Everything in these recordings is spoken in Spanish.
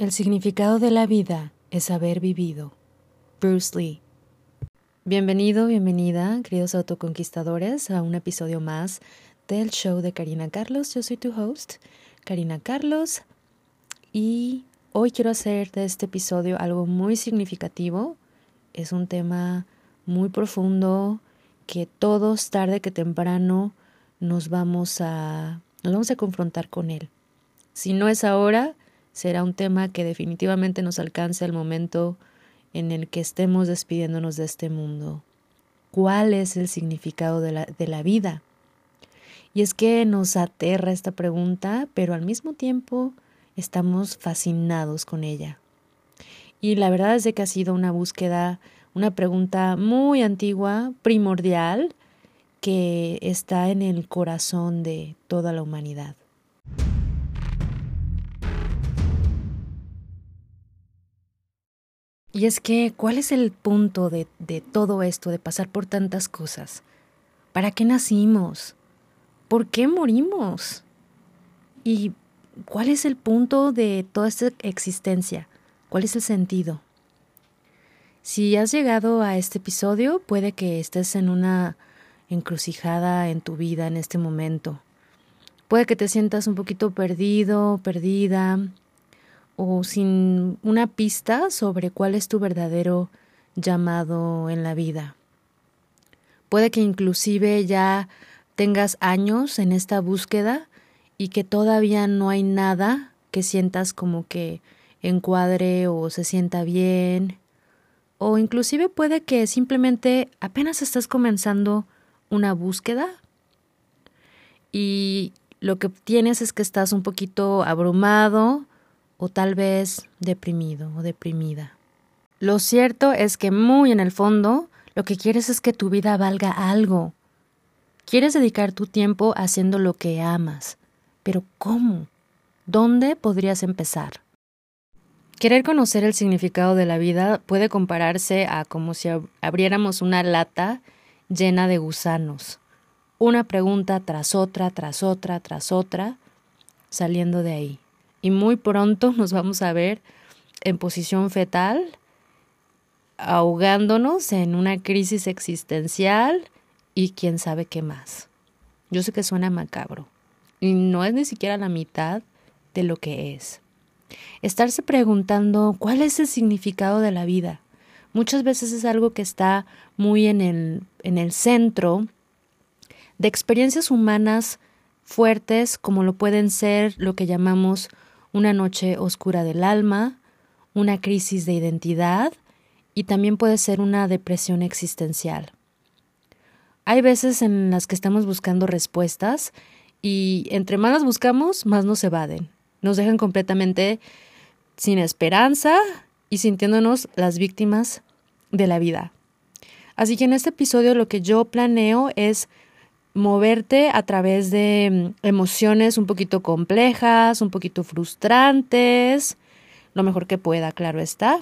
El significado de la vida es haber vivido. Bruce Lee. Bienvenido, bienvenida, queridos autoconquistadores, a un episodio más del show de Karina Carlos. Yo soy tu host, Karina Carlos, y hoy quiero hacer de este episodio algo muy significativo. Es un tema muy profundo que todos, tarde que temprano, nos vamos a, nos vamos a confrontar con él. Si no es ahora, será un tema que definitivamente nos alcance al momento en el que estemos despidiéndonos de este mundo. ¿Cuál es el significado de la, de la vida? Y es que nos aterra esta pregunta, pero al mismo tiempo estamos fascinados con ella. Y la verdad es de que ha sido una búsqueda, una pregunta muy antigua, primordial, que está en el corazón de toda la humanidad. Y es que, ¿cuál es el punto de, de, todo esto, de pasar por tantas cosas? ¿Para qué nacimos? ¿Por qué morimos? ¿Y cuál es el punto de toda esta existencia? ¿Cuál es el sentido? Si has llegado a este episodio, puede que estés en una encrucijada en tu vida en este momento. Puede que te sientas un poquito perdido, perdida, o sin una pista sobre cuál es tu verdadero llamado en la vida. Puede que inclusive ya tengas años en esta búsqueda y que todavía no hay nada que sientas como que encuadre o se sienta bien. O inclusive puede que simplemente apenas estás comenzando una búsqueda y lo que tienes es que estás un poquito abrumado, o tal vez deprimido o deprimida. Lo cierto es que muy en el fondo lo que quieres es que tu vida valga algo. Quieres dedicar tu tiempo haciendo lo que amas. Pero ¿cómo? ¿Dónde podrías empezar? Querer conocer el significado de la vida puede compararse a como si abriéramos una lata llena de gusanos, una pregunta tras otra, tras otra, tras otra, saliendo de ahí y muy pronto nos vamos a ver en posición fetal, ahogándonos en una crisis existencial y quién sabe qué más. Yo sé que suena macabro y no es ni siquiera la mitad de lo que es. Estarse preguntando cuál es el significado de la vida. Muchas veces es algo que está muy en el, en el centro de experiencias humanas fuertes como lo pueden ser lo que llamamos una noche oscura del alma, una crisis de identidad y también puede ser una depresión existencial. Hay veces en las que estamos buscando respuestas y entre más las buscamos, más nos evaden. Nos dejan completamente sin esperanza y sintiéndonos las víctimas de la vida. Así que en este episodio lo que yo planeo es moverte a través de mm, emociones un poquito complejas, un poquito frustrantes, lo mejor que pueda, claro está.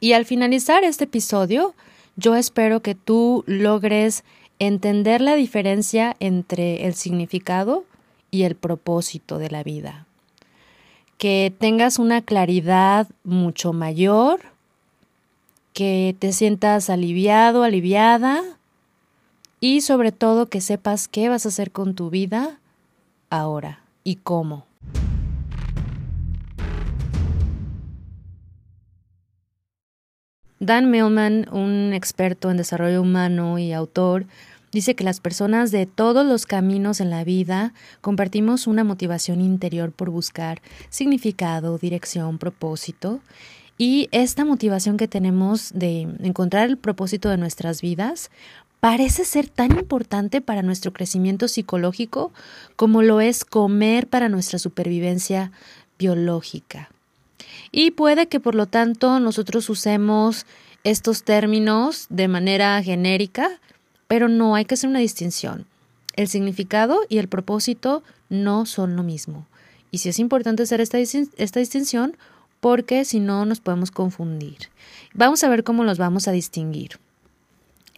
Y al finalizar este episodio, yo espero que tú logres entender la diferencia entre el significado y el propósito de la vida. Que tengas una claridad mucho mayor, que te sientas aliviado, aliviada y sobre todo que sepas qué vas a hacer con tu vida ahora y cómo. Dan Millman, un experto en desarrollo humano y autor, dice que las personas de todos los caminos en la vida compartimos una motivación interior por buscar significado, dirección, propósito. Y esta motivación que tenemos de encontrar el propósito de nuestras vidas parece ser tan importante para nuestro crecimiento psicológico como lo es comer para nuestra supervivencia biológica. Y puede que por lo tanto nosotros usemos estos términos de manera genérica, pero no hay que hacer una distinción. El significado y el propósito no son lo mismo. Y sí es importante hacer esta, esta distinción porque si no nos podemos confundir. Vamos a ver cómo los vamos a distinguir.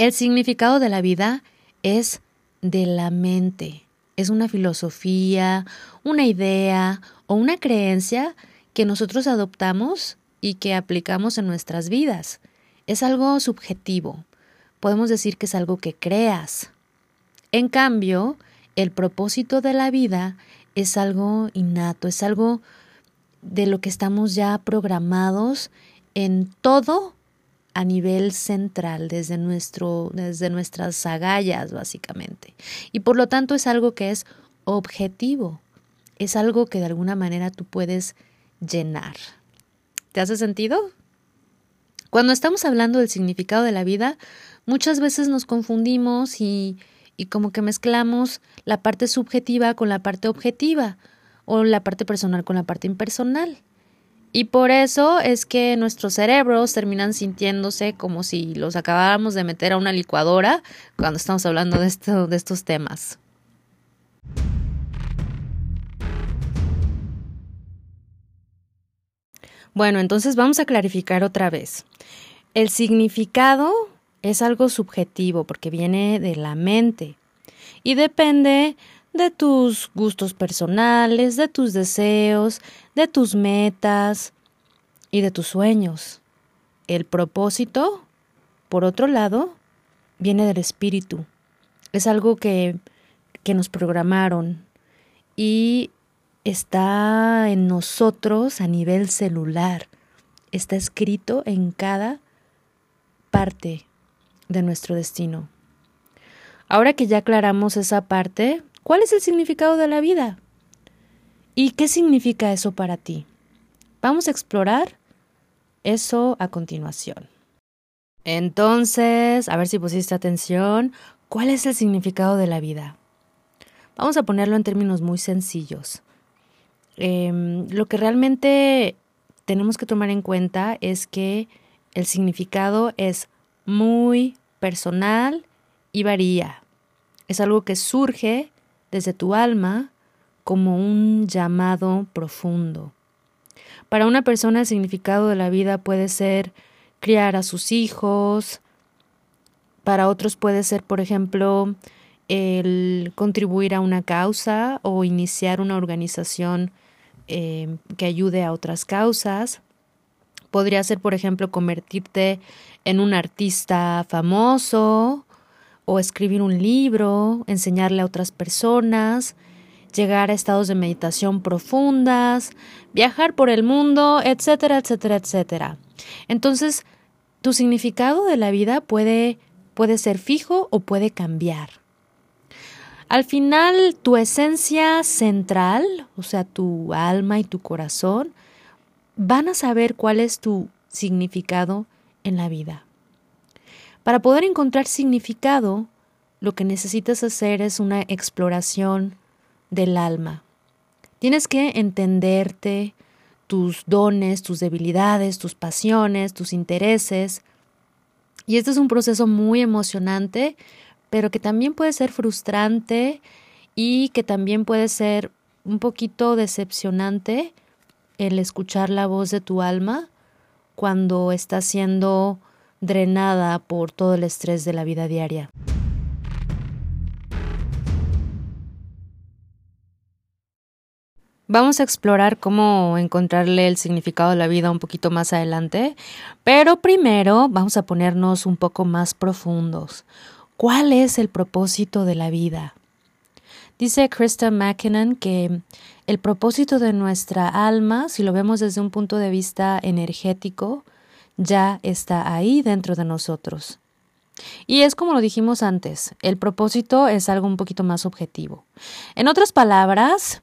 El significado de la vida es de la mente. Es una filosofía, una idea o una creencia que nosotros adoptamos y que aplicamos en nuestras vidas. Es algo subjetivo. Podemos decir que es algo que creas. En cambio, el propósito de la vida es algo innato, es algo de lo que estamos ya programados en todo a nivel central, desde, nuestro, desde nuestras agallas, básicamente. Y por lo tanto es algo que es objetivo, es algo que de alguna manera tú puedes llenar. ¿Te hace sentido? Cuando estamos hablando del significado de la vida, muchas veces nos confundimos y, y como que mezclamos la parte subjetiva con la parte objetiva o la parte personal con la parte impersonal. Y por eso es que nuestros cerebros terminan sintiéndose como si los acabáramos de meter a una licuadora cuando estamos hablando de, de estos temas. Bueno, entonces vamos a clarificar otra vez. El significado es algo subjetivo porque viene de la mente y depende de tus gustos personales, de tus deseos, de tus metas y de tus sueños. El propósito, por otro lado, viene del espíritu. Es algo que, que nos programaron y está en nosotros a nivel celular. Está escrito en cada parte de nuestro destino. Ahora que ya aclaramos esa parte, ¿Cuál es el significado de la vida? ¿Y qué significa eso para ti? Vamos a explorar eso a continuación. Entonces, a ver si pusiste atención, ¿cuál es el significado de la vida? Vamos a ponerlo en términos muy sencillos. Em, lo que realmente tenemos que tomar en cuenta es que el significado es muy personal y varía. Es algo que surge desde tu alma como un llamado profundo. Para una persona el significado de la vida puede ser criar a sus hijos, para otros puede ser, por ejemplo, el contribuir a una causa o iniciar una organización eh, que ayude a otras causas. Podría ser, por ejemplo, convertirte en un artista famoso o escribir un libro, enseñarle a otras personas, llegar a estados de meditación profundas, viajar por el mundo, etcétera, etcétera, etcétera. Entonces, tu significado de la vida puede, puede ser fijo o puede cambiar. Al final, tu esencia central, o sea, tu alma y tu corazón, van a saber cuál es tu significado en la vida. Para poder encontrar significado, lo que necesitas hacer es una exploración del alma. Tienes que entenderte, tus dones, tus debilidades, tus pasiones, tus intereses. Y este es un proceso muy emocionante, pero que también puede ser frustrante y que también puede ser un poquito decepcionante el escuchar la voz de tu alma cuando está siendo drenada por todo el estrés de la vida diaria. Vamos a explorar cómo encontrarle el significado de la vida un poquito más adelante, pero primero vamos a ponernos un poco más profundos. ¿Cuál es el propósito de la vida? Dice Krista McKinnon que el propósito de nuestra alma, si lo vemos desde un punto de vista energético, ya está ahí dentro de nosotros. Y es como lo dijimos antes, el propósito es algo un poquito más objetivo. En otras palabras,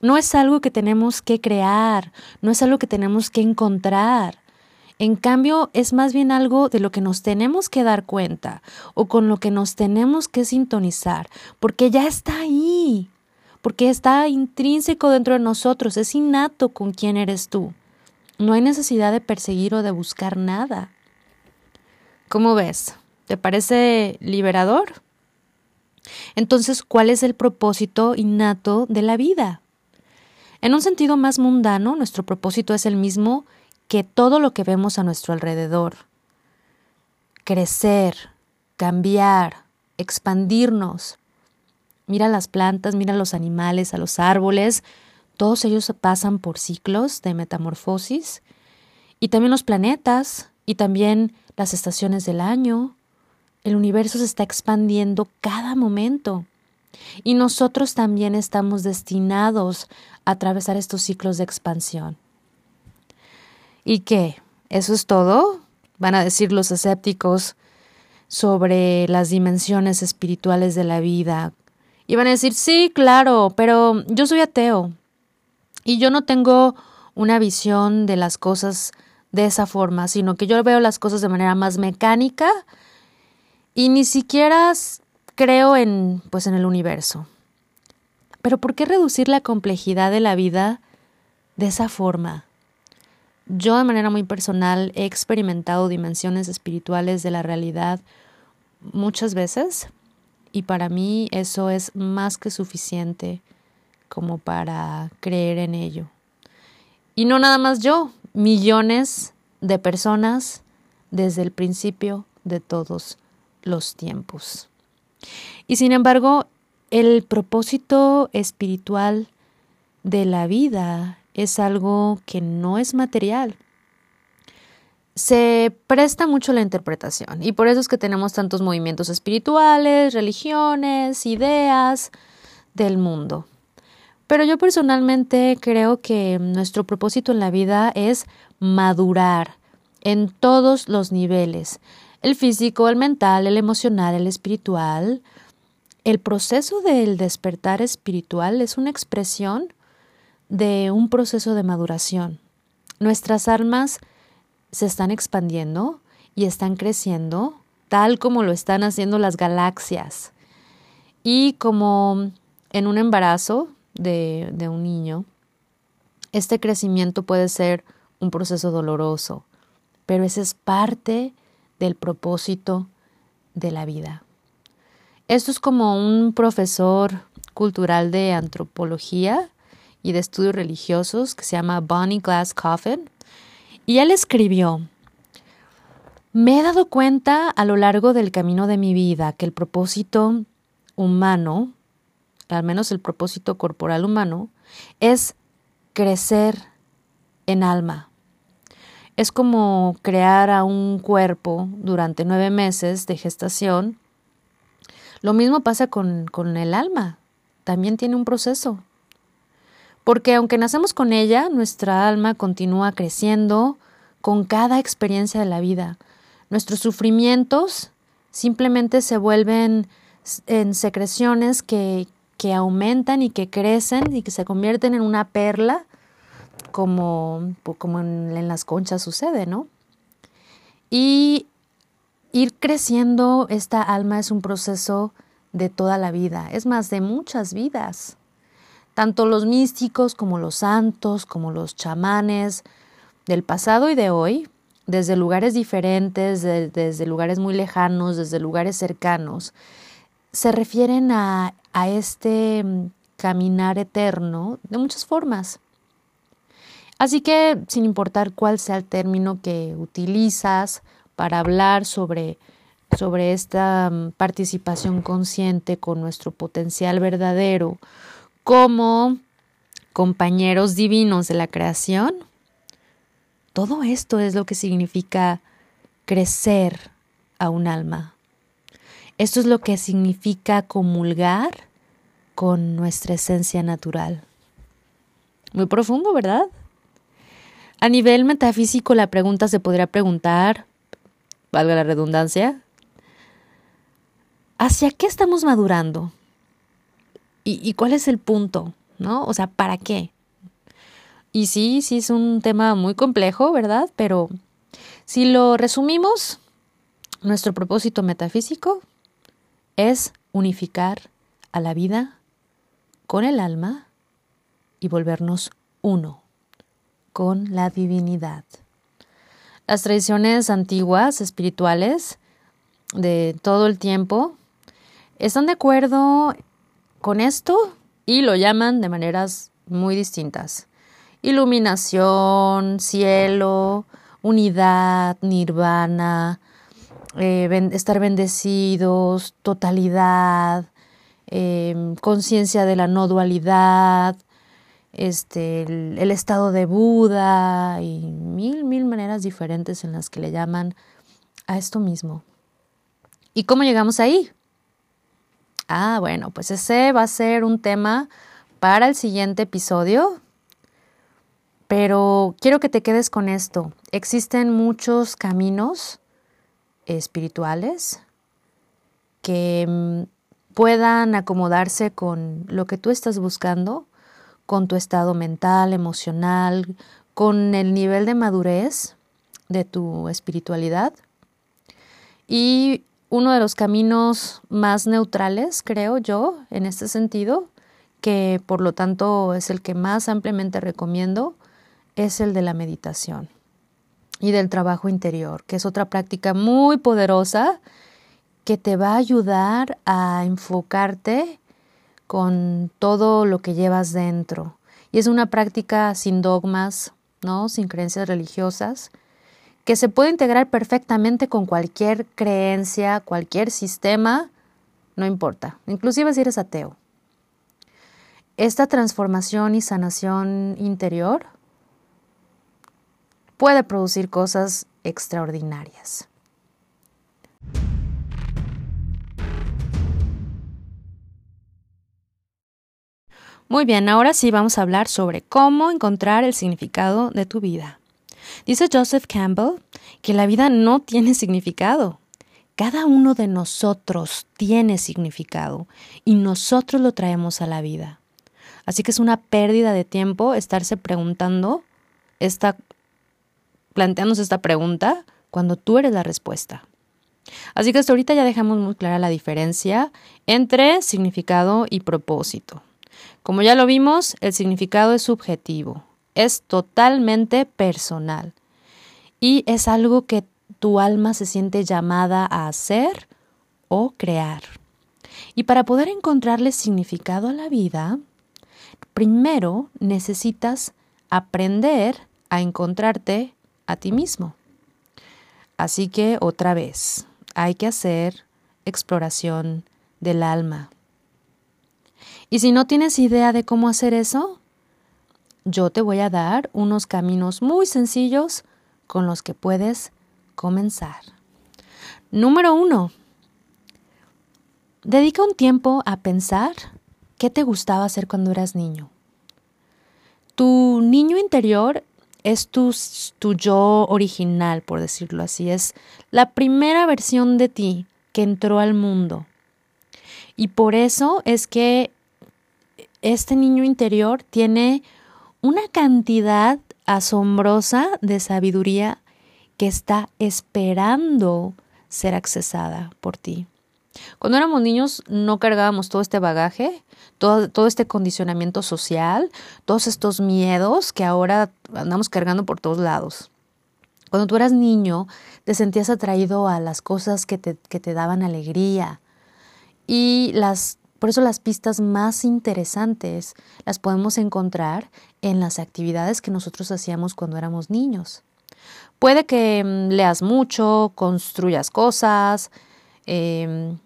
no es algo que tenemos que crear, no es algo que tenemos que encontrar. En cambio, es más bien algo de lo que nos tenemos que dar cuenta o con lo que nos tenemos que sintonizar, porque ya está ahí, porque está intrínseco dentro de nosotros, es innato con quién eres tú. No hay necesidad de perseguir o de buscar nada. ¿Cómo ves? ¿Te parece liberador? Entonces, ¿cuál es el propósito innato de la vida? En un sentido más mundano, nuestro propósito es el mismo que todo lo que vemos a nuestro alrededor. Crecer, cambiar, expandirnos. Mira las plantas, mira los animales, a los árboles, Todos ellos pasan por ciclos de metamorfosis y también los planetas y también las estaciones del año. El universo se está expandiendo cada momento y nosotros también estamos destinados a atravesar estos ciclos de expansión. ¿Y qué? ¿Eso es todo? Van a decir los escépticos sobre las dimensiones espirituales de la vida. Y van a decir, sí, claro, pero yo soy ateo. Y yo no tengo una visión de las cosas de esa forma, sino que yo veo las cosas de manera más mecánica y ni siquiera creo en pues en el universo. Pero ¿por qué reducir la complejidad de la vida de esa forma? Yo de manera muy personal he experimentado dimensiones espirituales de la realidad muchas veces y para mí eso es más que suficiente como para creer en ello. Y no nada más yo, millones de personas desde el principio de todos los tiempos. Y sin embargo, el propósito espiritual de la vida es algo que no es material. Se presta mucho la interpretación y por eso es que tenemos tantos movimientos espirituales, religiones, ideas del mundo. Pero yo personalmente creo que nuestro propósito en la vida es madurar en todos los niveles, el físico, el mental, el emocional, el espiritual. El proceso del despertar espiritual es una expresión de un proceso de maduración. Nuestras almas se están expandiendo y están creciendo tal como lo están haciendo las galaxias. Y como en un embarazo, de, un niño, este crecimiento puede ser un proceso doloroso, pero ese es parte del propósito de la vida. Esto es como un profesor cultural de antropología y de estudios religiosos que se llama Bonnie Glass Coffin, y él escribió, me he dado cuenta a lo largo del camino de mi vida que el propósito humano al menos el propósito corporal humano, es crecer en alma. Es como crear a un cuerpo durante nueve meses de gestación. Lo mismo pasa con, con el alma. También tiene un proceso. Porque aunque nacemos con ella, nuestra alma continúa creciendo con cada experiencia de la vida. Nuestros sufrimientos simplemente se vuelven en secreciones que, que aumentan y que crecen y que se convierten en una perla, como, como en, las conchas sucede, ¿no? Y ir creciendo esta alma es un proceso de toda la vida, es más, de muchas vidas. Tanto los místicos como los santos, como los chamanes del pasado y de hoy, desde lugares diferentes, desde lugares muy lejanos, desde lugares cercanos, se refieren a a este mm, caminar eterno de muchas formas. Así que, sin importar cuál sea el término que utilizas para hablar sobre, sobre esta mm, participación consciente con nuestro potencial verdadero como compañeros divinos de la creación, todo esto es lo que significa crecer a un alma. Esto es lo que significa comulgar con nuestra esencia natural. Muy profundo, ¿verdad? A nivel metafísico la pregunta se podría preguntar, valga la redundancia, ¿hacia qué estamos madurando? ¿Y, cuál es el punto? ¿No? O sea, ¿para qué? Y sí, sí es un tema muy complejo, ¿verdad? Pero si lo resumimos, nuestro propósito metafísico es unificar a la vida con el alma y volvernos uno con la divinidad. Las tradiciones antiguas, espirituales, de todo el tiempo, están de acuerdo con esto y lo llaman de maneras muy distintas. Iluminación, cielo, unidad, nirvana, eh, estar bendecidos, totalidad, Em, conciencia de la no dualidad, este, el, el, estado de Buda y mil, mil maneras diferentes en las que le llaman a esto mismo. ¿Y cómo llegamos ahí? Ah, bueno, pues ese va a ser un tema para el siguiente episodio. Pero quiero que te quedes con esto. Existen muchos caminos espirituales que mm, puedan acomodarse con lo que tú estás buscando, con tu estado mental, emocional, con el nivel de madurez de tu espiritualidad. Y uno de los caminos más neutrales, creo yo, en este sentido, que por lo tanto es el que más ampliamente recomiendo, es el de la meditación y del trabajo interior, que es otra práctica muy poderosa que te va a ayudar a enfocarte con todo lo que llevas dentro. Y es una práctica sin dogmas, ¿no? Sin creencias religiosas, que se puede integrar perfectamente con cualquier creencia, cualquier sistema, no importa, inclusive si eres ateo. Esta transformación y sanación interior puede producir cosas extraordinarias. Muy bien, ahora sí vamos a hablar sobre cómo encontrar el significado de tu vida. Dice Joseph Campbell que la vida no tiene significado. Cada uno de nosotros tiene significado y nosotros lo traemos a la vida. Así que es una pérdida de tiempo estarse preguntando esta planteándose esta pregunta cuando tú eres la respuesta. Así que hasta ahorita ya dejamos muy clara la diferencia entre significado y propósito. Como ya lo vimos, el significado es subjetivo, es totalmente personal y es algo que tu alma se siente llamada a hacer o crear. Y para poder encontrarle significado a la vida, primero necesitas aprender a encontrarte a ti mismo. Así que otra vez, hay que hacer exploración del alma. Y si no tienes idea de cómo hacer eso, yo te voy a dar unos caminos muy sencillos con los que puedes comenzar. Número uno, dedica un tiempo a pensar qué te gustaba hacer cuando eras niño. Tu niño interior es tu, tu yo original, por decirlo así. Es la primera versión de ti que entró al mundo. Y por eso es que este niño interior tiene una cantidad asombrosa de sabiduría que está esperando ser accesada por ti. Cuando éramos niños no cargábamos todo este bagaje, todo, todo, este condicionamiento social, todos estos miedos que ahora andamos cargando por todos lados. Cuando tú eras niño, te sentías atraído a las cosas que te, que te daban alegría. Y las, por eso las pistas más interesantes las podemos encontrar en las actividades que nosotros hacíamos cuando éramos niños. Puede que mm, leas mucho, construyas cosas, eh,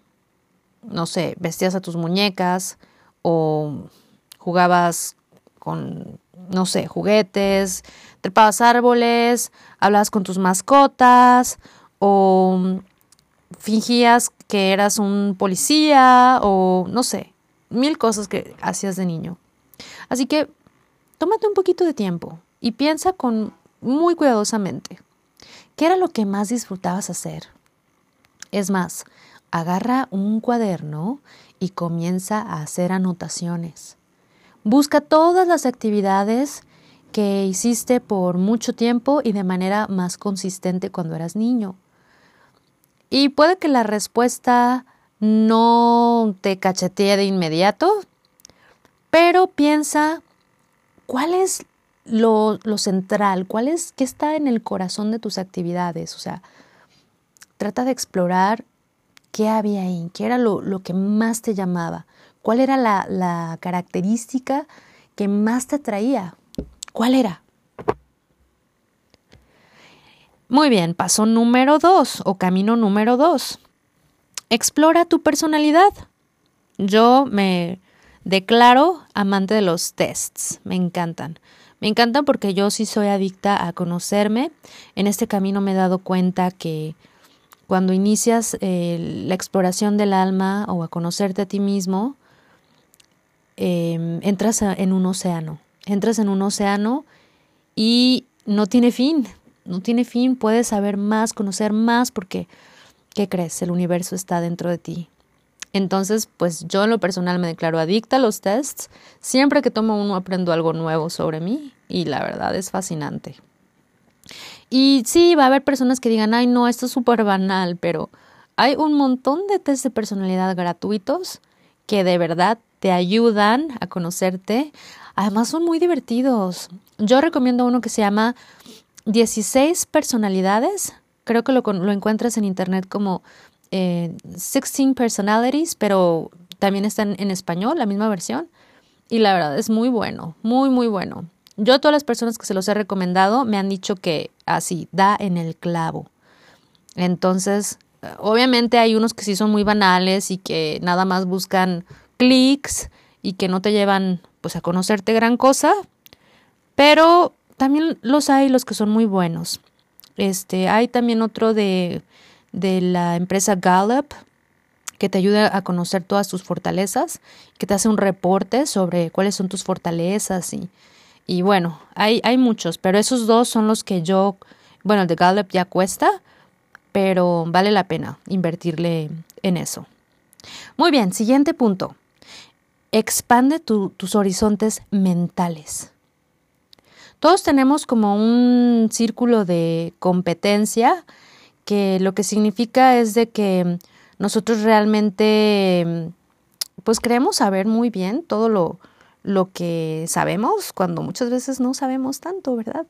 no sé, vestías a tus muñecas o jugabas con, no sé, juguetes, trepabas árboles, hablabas con tus mascotas o fingías que eras un policía o no sé, mil cosas que hacías de niño. Así que tómate un poquito de tiempo y piensa con muy cuidadosamente. ¿Qué era lo que más disfrutabas hacer? Es más, agarra un cuaderno y comienza a hacer anotaciones. Busca todas las actividades que hiciste por mucho tiempo y de manera más consistente cuando eras niño. Y puede que la respuesta no te cachetee de inmediato, pero piensa cuál es lo, lo, central, cuál es, qué está en el corazón de tus actividades. O sea, trata de explorar ¿Qué había ahí? ¿Qué era lo, que más te llamaba? ¿Cuál era la, la característica que más te atraía? ¿Cuál era? Muy bien, paso número dos o camino número dos. Explora tu personalidad. Yo me declaro amante de los tests, me encantan. Me encantan porque yo sí soy adicta a conocerme. En este camino me he dado cuenta que cuando inicias eh, la exploración del alma o a conocerte a ti mismo, em, entras en un océano. Entras en un océano y no tiene fin. No tiene fin. Puedes saber más, conocer más porque, ¿qué crees? El universo está dentro de ti. Entonces, pues yo en lo personal me declaro adicta a los tests. Siempre que tomo uno aprendo algo nuevo sobre mí y la verdad es fascinante. Y sí, va a haber personas que digan, ay no, esto es súper banal, pero hay un montón de test de personalidad gratuitos que de verdad te ayudan a conocerte. Además son muy divertidos. Yo recomiendo uno que se llama 16 personalidades. Creo que lo, lo encuentras en internet como 16 eh, Personalities, pero también está en, español, la misma versión. Y la verdad es muy bueno, muy, muy bueno. Yo, todas las personas que se los he recomendado me han dicho que así, da en el clavo. Entonces, obviamente hay unos que sí son muy banales y que nada más buscan clics y que no te llevan pues a conocerte gran cosa, pero también los hay los que son muy buenos. Este, hay también otro de de la empresa Gallup que te ayuda a conocer todas tus fortalezas, que te hace un reporte sobre cuáles son tus fortalezas y, y bueno, hay, hay muchos, pero esos dos son los que yo, bueno, el de Gallup ya cuesta, pero vale la pena invertirle en eso. Muy bien, siguiente punto. Expande tus horizontes mentales. Todos tenemos como un círculo de competencia que lo que significa es de que nosotros realmente pues creemos saber muy bien todo lo, lo que sabemos cuando muchas veces no sabemos tanto, ¿verdad?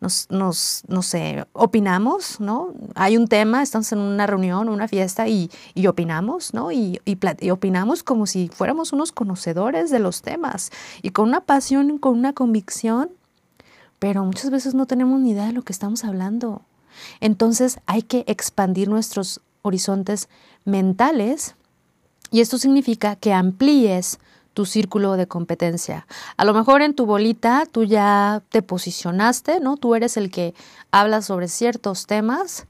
Nos, nos, no sé, opinamos, ¿no? Hay un tema, estamos en una reunión, una fiesta y, y opinamos, ¿no? Y, y, y, opinamos como si fuéramos unos conocedores de los temas y con una pasión, con una convicción, pero muchas veces no tenemos ni idea de lo que estamos hablando. Entonces hay que expandir nuestros horizontes mentales y esto significa que amplíes tu círculo de competencia. A lo mejor en tu bolita tú ya te posicionaste, ¿no? Tú eres el que habla sobre ciertos temas,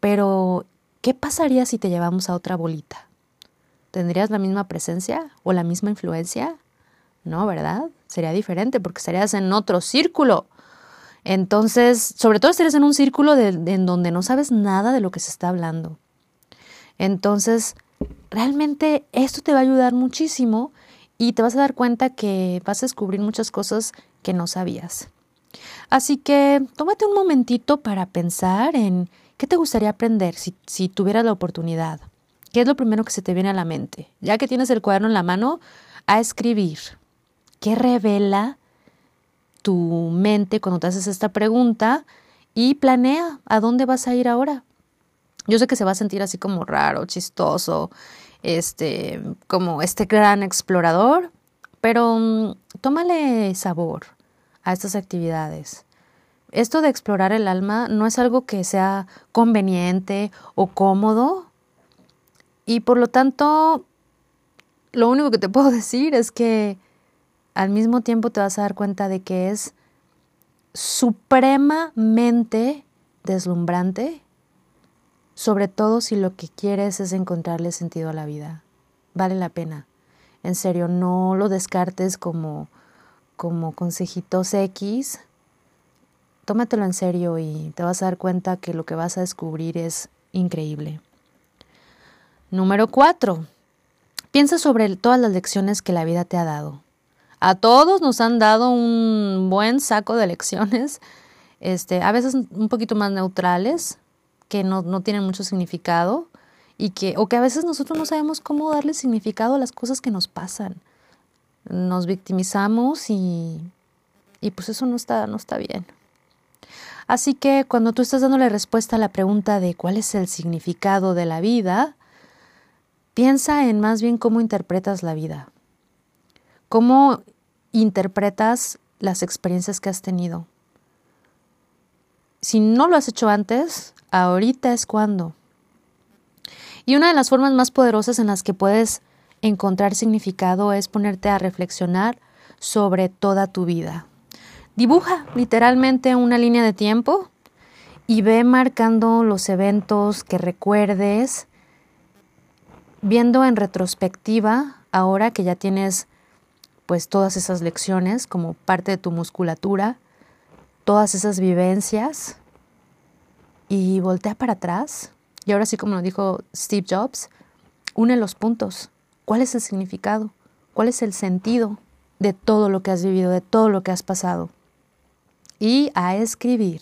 pero ¿qué pasaría si te llevamos a otra bolita? ¿Tendrías la misma presencia o la misma influencia? No, ¿verdad? Sería diferente porque estarías en otro círculo. Entonces, sobre todo eres en un círculo en donde no sabes nada de lo que se está hablando. Entonces, realmente esto te va a ayudar muchísimo y te vas a dar cuenta que vas a descubrir muchas cosas que no sabías. Así que tómate un momentito para pensar en qué te gustaría aprender si, si tuvieras la oportunidad. ¿Qué es lo primero que se te viene a la mente? Ya que tienes el cuaderno en la mano, a escribir. ¿Qué revela tu mente cuando te haces esta pregunta y planea a dónde vas a ir ahora. Yo sé que se va a sentir así como raro, chistoso, este, como este gran explorador, pero mm, tómale sabor a estas actividades. Esto de explorar el alma no es algo que sea conveniente o cómodo y por lo tanto lo único que te puedo decir es que al mismo tiempo te vas a dar cuenta de que es supremamente deslumbrante, sobre todo si lo que quieres es encontrarle sentido a la vida. Vale la pena. En serio, no lo descartes como, como consejitos X. Tómatelo en serio y te vas a dar cuenta que lo que vas a descubrir es increíble. Número cuatro. Piensa sobre todas las lecciones que la vida te ha dado. A todos nos han dado un buen saco de lecciones, este, a veces un poquito más neutrales, que no, no tienen mucho significado, y que, o que a veces nosotros no sabemos cómo darle significado a las cosas que nos pasan. Nos victimizamos y, y pues eso no está, no está bien. Así que cuando tú estás dándole respuesta a la pregunta de cuál es el significado de la vida, piensa en más bien cómo interpretas la vida. Cómo interpretas las experiencias que has tenido. Si no lo has hecho antes, ahorita es cuando. Y una de las formas más poderosas en las que puedes encontrar significado es ponerte a reflexionar sobre toda tu vida. Dibuja literalmente una línea de tiempo y ve marcando los eventos que recuerdes, viendo en retrospectiva, ahora que ya tienes pues todas esas lecciones como parte de tu musculatura, todas esas vivencias y voltea para atrás. Y ahora sí, como lo dijo Steve Jobs, une los puntos. ¿Cuál es el significado? ¿Cuál es el sentido de todo lo que has vivido, de todo lo que has pasado? Y a escribir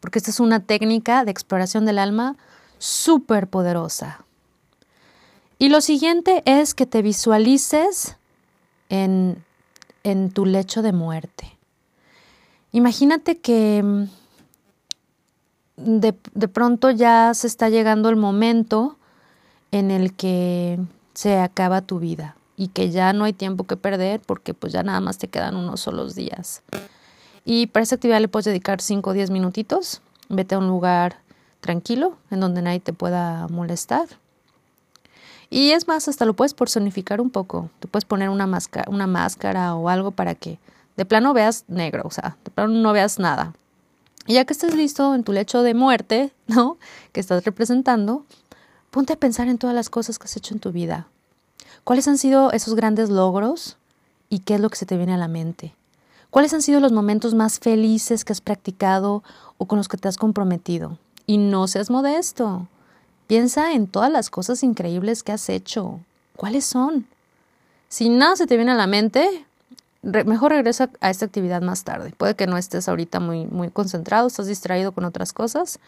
porque esta es una técnica de exploración del alma súper poderosa. Y lo siguiente es que te visualices en, en tu lecho de muerte. Imagínate que mm, de, de, pronto ya se está llegando el momento en el que se acaba tu vida y que ya no hay tiempo que perder porque pues ya nada más te quedan unos solos días. Y para esa actividad le puedes dedicar 5 o 10 minutitos. Vete a un lugar tranquilo en donde nadie te pueda molestar. Y es más, hasta lo puedes personificar un poco. Te puedes poner una máscara, una máscara o algo para que de plano veas negro, o sea, de plano no veas nada. Y ya que estés listo en tu lecho de muerte, ¿no? Que estás representando, ponte a pensar en todas las cosas que has hecho en tu vida. ¿Cuáles han sido esos grandes logros y qué es lo que se te viene a la mente? ¿Cuáles han sido los momentos más felices que has practicado o con los que te has comprometido? Y no seas modesto. Piensa en todas las cosas increíbles que has hecho. ¿Cuáles son? Si nada se te viene a la mente, mejor regresa a esta actividad más tarde. Puede que no estés ahorita muy, muy concentrado, estás distraído con otras cosas,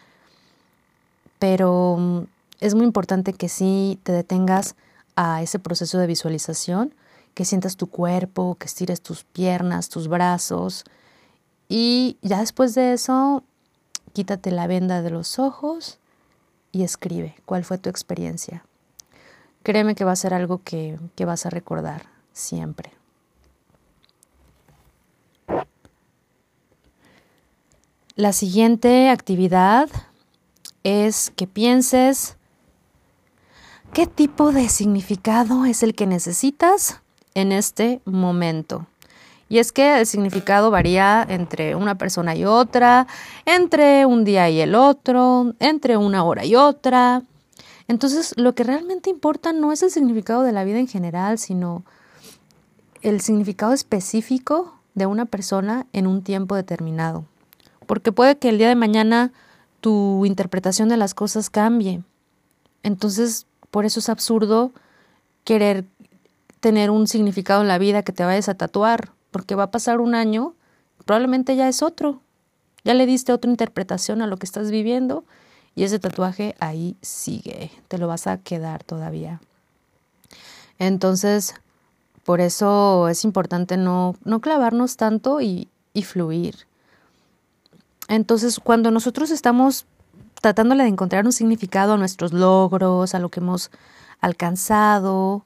pero mm, es muy importante que sí te detengas a ese proceso de visualización que sientas tu cuerpo, que estires tus piernas, tus brazos. Y ya después de eso, quítate la venda de los ojos y escribe cuál fue tu experiencia. Créeme que va a ser algo que, que vas a recordar siempre. La siguiente actividad es que pienses qué tipo de significado es el que necesitas en este momento. Y es que el significado varía entre una persona y otra, entre un día y el otro, entre una hora y otra. Entonces, lo que realmente importa no es el significado de la vida en general, sino el significado específico de una persona en un tiempo determinado. Porque puede que el día de mañana tu interpretación de las cosas cambie. Entonces, por eso es absurdo querer tener un significado en la vida que te vayas a tatuar, porque va a pasar un año, probablemente ya es otro. Ya le diste otra interpretación a lo que estás viviendo y ese tatuaje ahí sigue, te lo vas a quedar todavía. Entonces, por eso es importante no, no clavarnos tanto y, y fluir. Entonces, cuando nosotros estamos tratándole de encontrar un significado a nuestros logros, a lo que hemos alcanzado,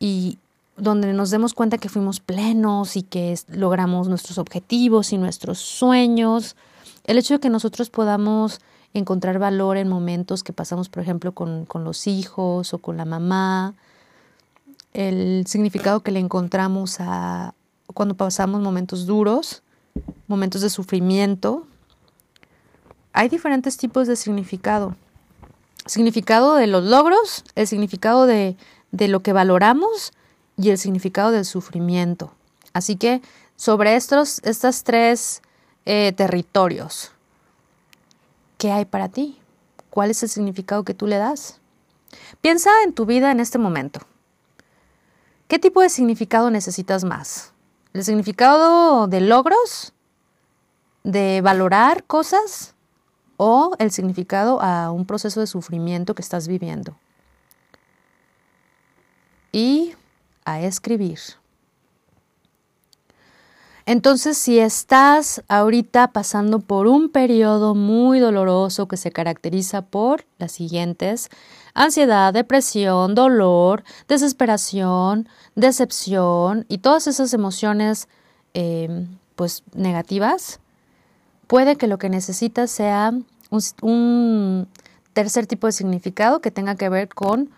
y, donde nos demos cuenta que fuimos plenos y que logramos nuestros objetivos y nuestros sueños. El hecho de que nosotros podamos encontrar valor en momentos que pasamos, por ejemplo, con, los hijos o con la mamá, el significado que le encontramos a cuando pasamos momentos duros, momentos de sufrimiento. Hay diferentes tipos de significado. Significado de los logros, el significado de, de lo que valoramos y el significado del sufrimiento. Así que sobre estos, tres eh, territorios, ¿qué hay para ti? ¿Cuál es el significado que tú le das? Piensa en tu vida en este momento. ¿Qué tipo de significado necesitas más? ¿El significado de logros? ¿De valorar cosas? ¿O el significado a un proceso de sufrimiento que estás viviendo? Y a escribir. Entonces, si estás ahorita pasando por un periodo muy doloroso que se caracteriza por las siguientes, ansiedad, depresión, dolor, desesperación, decepción y todas esas emociones em, pues negativas, puede que lo que necesitas sea un tercer tipo de significado que tenga que ver con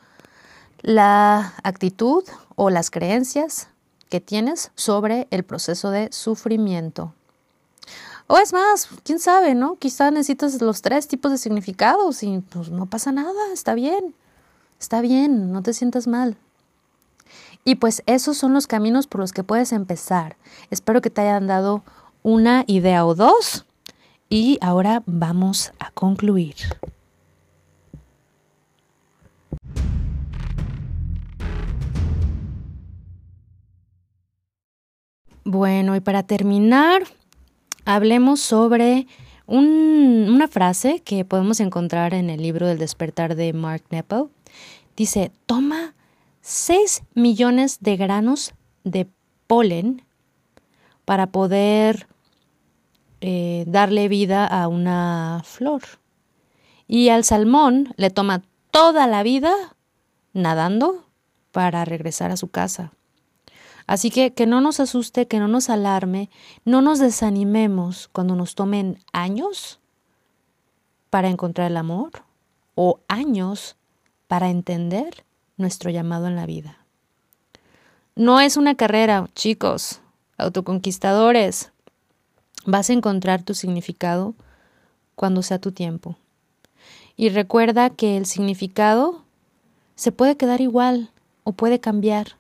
la actitud o las creencias que tienes sobre el proceso de sufrimiento. O es más, quién sabe, ¿no? Quizá necesitas los tres tipos de significados y pues no pasa nada, está bien, está bien, no te sientas mal. Y pues esos son los caminos por los que puedes empezar. Espero que te hayan dado una idea o dos. Y ahora vamos a concluir. Bueno, y para terminar, hablemos sobre una frase que podemos encontrar en el libro del despertar de Mark Nepo. Dice, toma 6 millones de granos de polen para poder eh, darle vida a una flor. Y al salmón le toma toda la vida nadando para regresar a su casa. Así que que no nos asuste, que no nos alarme, no nos desanimemos cuando nos tomen años para encontrar el amor o años para entender nuestro llamado en la vida. No es una carrera, chicos, autoconquistadores. Vas a encontrar tu significado cuando sea tu tiempo. Y recuerda que el significado se puede quedar igual o puede cambiar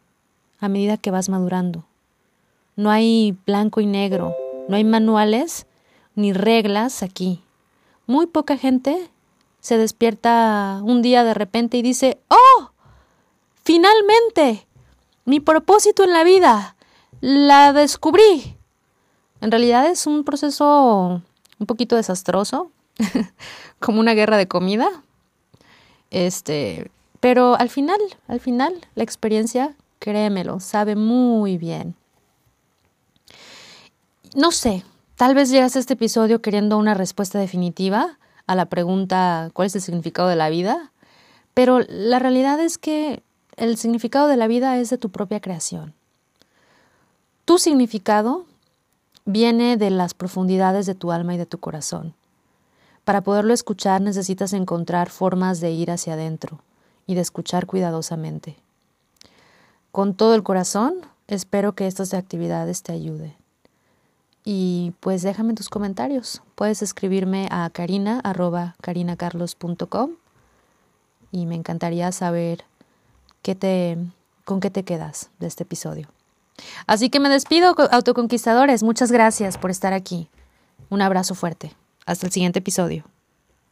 a medida que vas madurando. No hay blanco y negro, no hay manuales ni reglas aquí. Muy poca gente se despierta un día de repente y dice, ¡Oh! Finalmente, mi propósito en la vida, la descubrí. En realidad es un proceso un poquito desastroso, como una guerra de comida. Este, pero al final, al final, la experiencia créemelo, sabe muy bien. No sé, tal vez llegas a este episodio queriendo una respuesta definitiva a la pregunta ¿cuál es el significado de la vida? Pero la realidad es que el significado de la vida es de tu propia creación. Tu significado viene de las profundidades de tu alma y de tu corazón. Para poderlo escuchar necesitas encontrar formas de ir hacia adentro y de escuchar cuidadosamente. Con todo el corazón, espero que estas actividades te ayuden. Y pues déjame tus comentarios. Puedes escribirme a carina y me encantaría saber qué te, con qué te quedas de este episodio. Así que me despido, autoconquistadores. Muchas gracias por estar aquí. Un abrazo fuerte. Hasta el siguiente episodio.